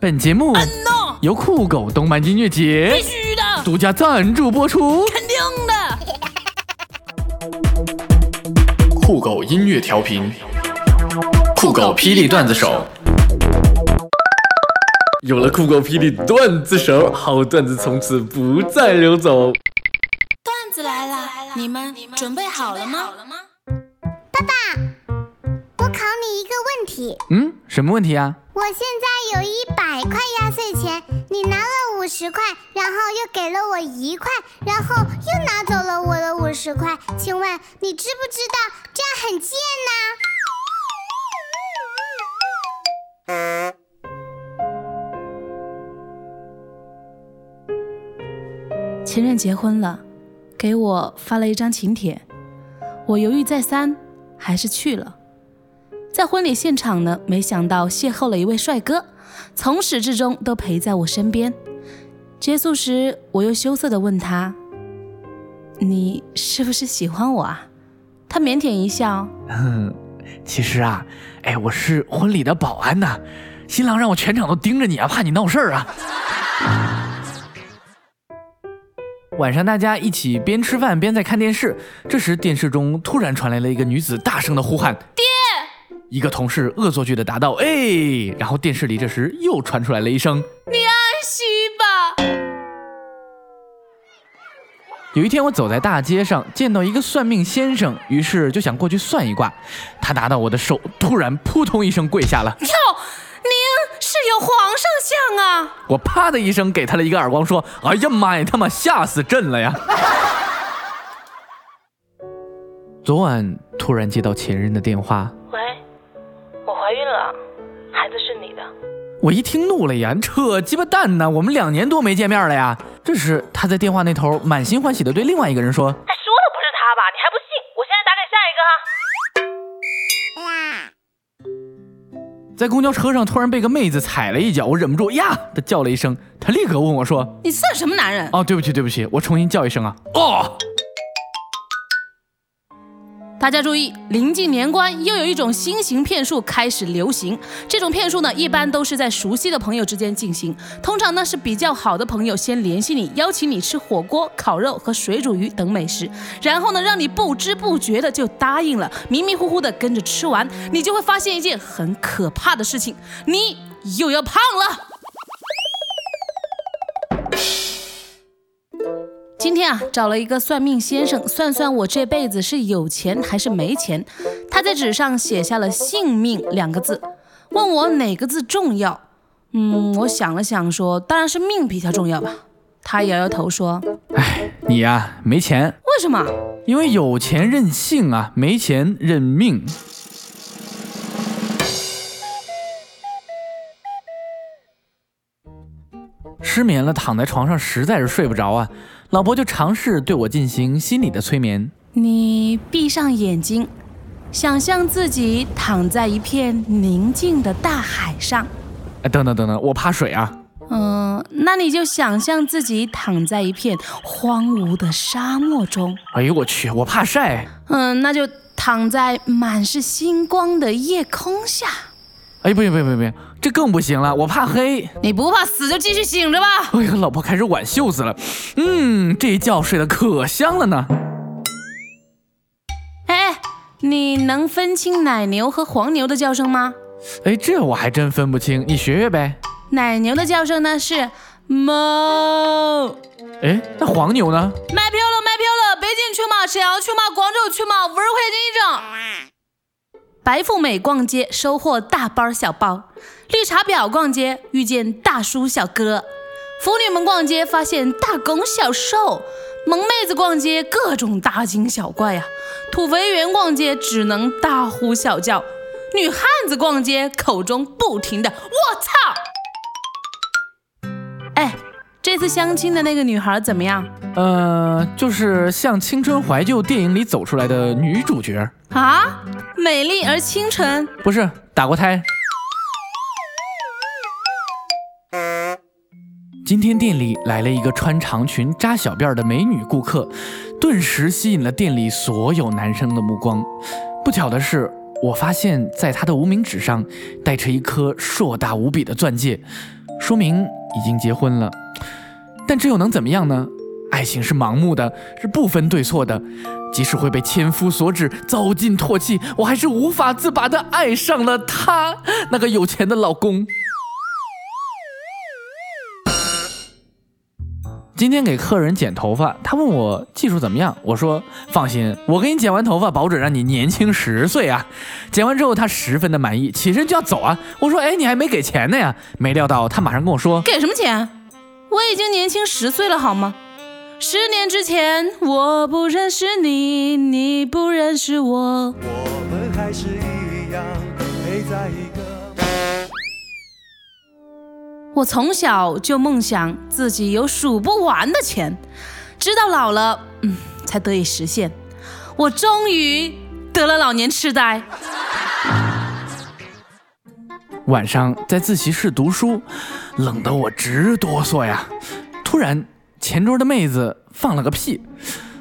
本节目由酷狗动漫音乐节必节须的，独家赞助播出。肯定的。酷狗音乐调频，酷狗霹雳段子手。有了酷狗霹雳段子手，好段子从此不再流走。段子来了，你们准备好了吗？爸爸我考你一个问题，嗯，什么问题啊？我现在有一百块压岁钱，你拿了五十块，然后又给了我一块，然后又拿走了我的五十块，请问你知不知道这样很贱呢？前任结婚了，给我发了一张请帖，我犹豫再三，还是去了。在婚礼现场呢，没想到邂逅了一位帅哥，从始至终都陪在我身边。结束时，我又羞涩地问他：“你是不是喜欢我啊？”他腼腆一笑，嗯，其实啊，哎，我是婚礼的保安呐、新郎让我全场都盯着你啊，怕你闹事儿啊。晚上大家一起边吃饭边在看电视，这时电视中突然传来了一个女子大声的呼喊：“爹！”一个同事恶作剧的答道：“哎。”然后电视里这时又传出来了一声你安息吧。有一天，我走在大街上，见到一个算命先生，于是就想过去算一卦。他拿到我的手，突然扑通一声跪下了。哟，您是有皇上相啊！我啪的一声给他了一个耳光，说：“哎呀妈呀，他妈吓死朕了呀！” 昨晚突然接到前任的电话，了，孩子是你的。我一听怒了呀，扯鸡巴蛋呢！我们两年多没见面了呀。这时他在电话那头满心欢喜的对另外一个人说他，说的不是他吧？你还不信？我现在打给下一个哈。：“在公交车上突然被个妹子踩了一脚，我忍不住呀的叫了一声。他立刻问我说你算什么男人？：‘哦，对不起，对不起，我重新叫一声啊。’哦。”大家注意，临近年关，又有一种新型骗术开始流行。这种骗术呢，一般都是在熟悉的朋友之间进行，通常呢是比较好的朋友先联系你，邀请你吃火锅、烤肉和水煮鱼等美食，然后呢让你不知不觉的就答应了，迷迷糊糊的跟着吃完，你就会发现一件很可怕的事情，你又要胖了。今天啊，找了一个算命先生算算我这辈子是有钱还是没钱。他在纸上写下了“性命”两个字，问我哪个字重要。嗯，我想了想说，当然是命比较重要吧。他摇摇头说，哎，你呀没钱，为什么？因为有钱任性啊，没钱认命。失眠了，躺在床上实在是睡不着啊，老伯就尝试对我进行心理的催眠。你闭上眼睛，想象自己躺在一片宁静的大海上。哎，等等等等，我怕水啊。嗯，那你就想象自己躺在一片荒芜的沙漠中。哎呦我去，我怕晒。嗯，那就躺在满是星光的夜空下。哎，不行不行不行不行，这更不行了，我怕黑。你不怕死就继续醒着吧。哎呀，老婆开始挽袖子了。嗯，这一觉睡得可香了呢。哎，你能分清奶牛和黄牛的叫声吗？哎，这我还真分不清，你学学呗。奶牛的叫声呢是哞。哎，那黄牛呢？卖票了，卖票了！北京去吗？沈阳去吗？广州去吗？五十块钱一张。白富美逛街收获大包小包，绿茶婊逛街遇见大叔小哥，腐女们逛街发现大攻小受，萌妹子逛街各种大惊小怪呀、土肥圆逛街只能大呼小叫，女汉子逛街口中不停的我操！哎，这次相亲的那个女孩怎么样？呃，就是像青春怀旧电影里走出来的女主角，啊，美丽而清纯。不是打过胎。今天店里来了一个穿长裙扎小辫的美女顾客，顿时吸引了店里所有男生的目光。不巧的是，我发现在她的无名指上戴着一颗硕大无比的钻戒。说明已经结婚了。但这又能怎么样呢？爱情是盲目的，是不分对错的。即使会被千夫所指、遭尽唾弃，我还是无法自拔的爱上了他，那个有钱的老公。今天给客人剪头发，他问我技术怎么样，我说放心，我给你剪完头发，保准让你年轻十岁啊！剪完之后，他十分的满意，起身就要走啊。我说，哎，你还没给钱呢呀？没料到他马上跟我说，给什么钱？我已经年轻十岁了，好吗？十年之前，我不认识你，你不认识我。我们还是一样陪在一个。我从小就梦想自己有数不完的钱，直到老了，嗯，才得以实现。我终于得了老年痴呆。晚上在自习室读书，冷得我直哆嗦呀。突然，前桌的妹子放了个屁。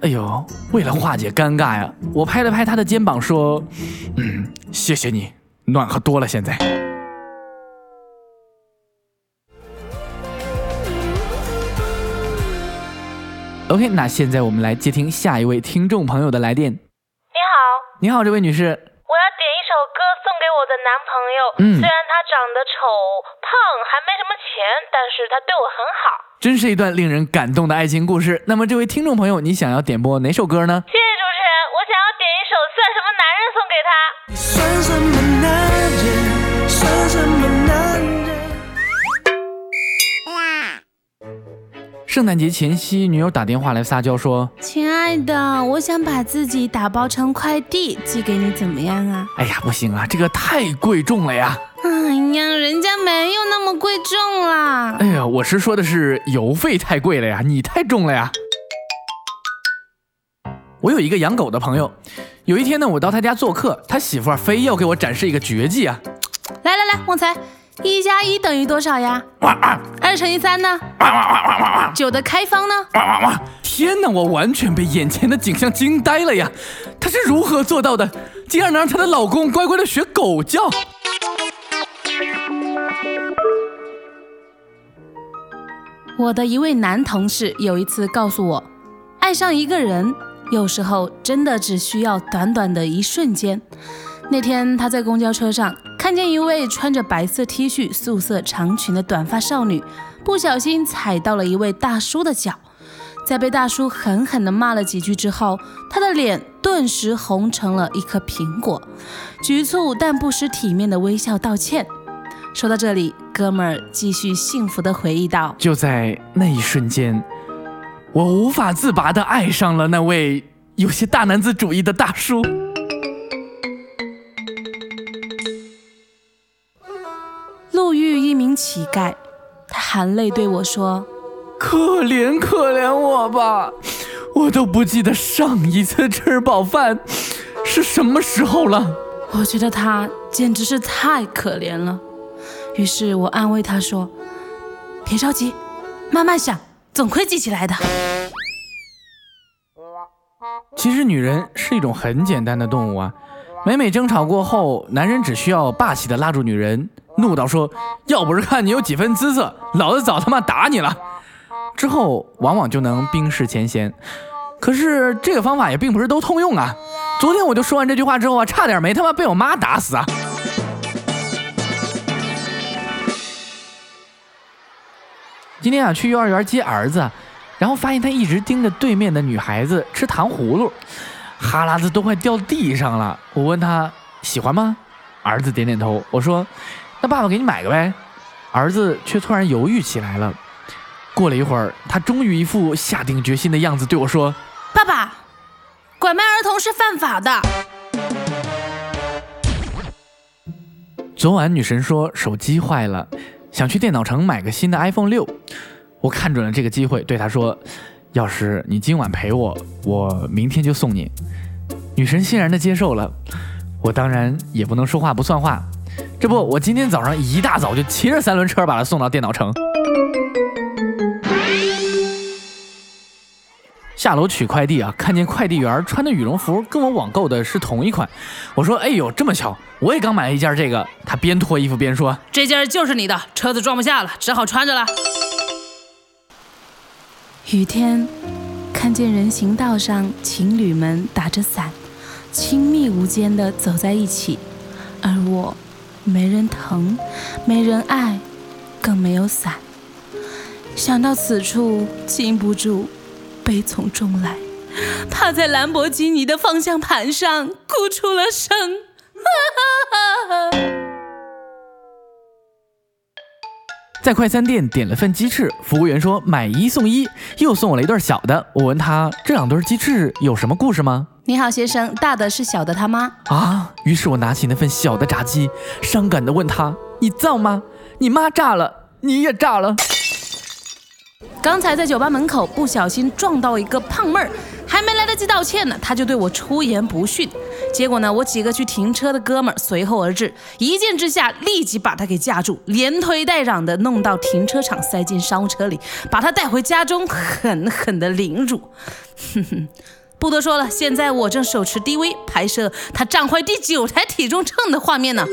哎呦，为了化解尴尬呀，我拍了拍她的肩膀说：“嗯，谢谢你，暖和多了现在。” OK，那现在我们来接听下一位听众朋友的来电。你好，你好，这位女士。我要点一首歌送给我的男朋友。嗯，虽然他长得丑、胖，还没什么钱，但是他对我很好。真是一段令人感动的爱情故事。那么，这位听众朋友，你想要点播哪首歌呢？谢谢主持人，我想要点一首《算什么男人》送给他。你算什么圣诞节前夕，女友打电话来撒娇说：“亲爱的，我想把自己打包成快递寄给你，怎么样啊？”哎呀，不行啊，这个太贵重了呀！哎呀，人家没有那么贵重啦。哎呀，我是说的是邮费太贵了呀，你太重了呀。我有一个养狗的朋友，有一天呢，我到他家做客，他媳妇儿非要给我展示一个绝技啊！来来来，旺财。一加一等于多少呀？二乘以三呢？九的开方呢？天哪！我完全被眼前的景象惊呆了呀！她是如何做到的？竟然能让她的老公乖乖的学狗叫？我的一位男同事有一次告诉我，爱上一个人，有时候真的只需要短短的一瞬间。那天他在公交车上看见一位穿着白色 T 恤、素色长裙的短发少女，不小心踩到了一位大叔的脚，在被大叔狠狠地骂了几句之后，他的脸顿时红成了一颗苹果，局促但不失体面的微笑道歉。说到这里，哥们儿继续幸福地回忆道：“就在那一瞬间，我无法自拔地爱上了那位有些大男子主义的大叔。”乞丐，他含泪对我说：“可怜可怜我吧，我都不记得上一次吃饱饭是什么时候了。”我觉得他简直是太可怜了，于是我安慰他说：“别着急，慢慢想，总会记起来的。”其实女人是一种很简单的动物啊，每每争吵过后，男人只需要霸气的拉住女人。怒道说：“要不是看你有几分姿色，老子早他妈打你了。”之后往往就能冰释前嫌。可是这个方法也并不是都通用啊。昨天我就说完这句话之后啊，差点没他妈被我妈打死啊。今天啊去幼儿园接儿子，然后发现他一直盯着对面的女孩子吃糖葫芦，哈喇子都快掉地上了。我问他喜欢吗？儿子点点头。我说。那爸爸给你买个呗，儿子却突然犹豫起来了。过了一会儿，他终于一副下定决心的样子对我说：“爸爸，拐卖儿童是犯法的。”昨晚女神说手机坏了，想去电脑城买个新的 iPhone 六。我看准了这个机会，对她说：“要是你今晚陪我，我明天就送你。”女神欣然的接受了。我当然也不能说话不算话。这不，我今天早上一大早就骑着三轮车把他送到电脑城。下楼取快递啊，看见快递员穿的羽绒服跟我网购的是同一款，我说：“哎呦，这么巧，我也刚买了一件这个。”他边脱衣服边说：“这件就是你的，车子装不下了，只好穿着了。”雨天，看见人行道上情侣们打着伞，亲密无间的走在一起，而我，没人疼，没人爱，更没有伞。想到此处，禁不住悲从中来，趴在兰博基尼的方向盘上哭出了声。在快餐店点了份鸡翅，服务员说买一送一，又送我了一对小的。我问他这两对鸡翅有什么故事吗？你好，先生，大的是小的他妈啊。于是我拿起那份小的炸鸡，伤感的问他：你造吗？你妈炸了，你也炸了。刚才在酒吧门口不小心撞到一个胖妹儿，还没来得及道歉呢，他就对我出言不逊。结果呢，我几个去停车的哥们儿随后而至，一见之下立即把他给架住，连推带嚷的弄到停车场，塞进商务车里，把他带回家中，狠狠的凌辱。哼哼，不多说了，现在我正手持 DV 拍摄他站坏第九台体重秤的画面呢。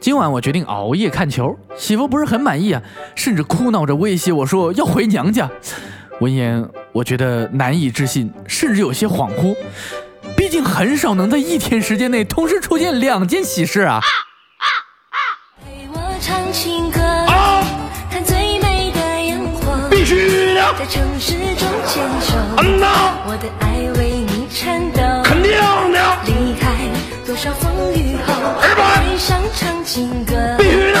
今晚我决定熬夜看球，媳妇不是很满意啊，甚至哭闹着威胁我说要回娘家。闻言，我觉得难以置信，甚至有些恍惚。毕竟很少能在一天时间内同时出现两件喜事啊！陪我唱情歌，看最美的烟火，必须的，在城市中牵手。嗯呐，我的爱为你颤抖，肯定的。离开多少风雨后，爱上唱情歌，必须的。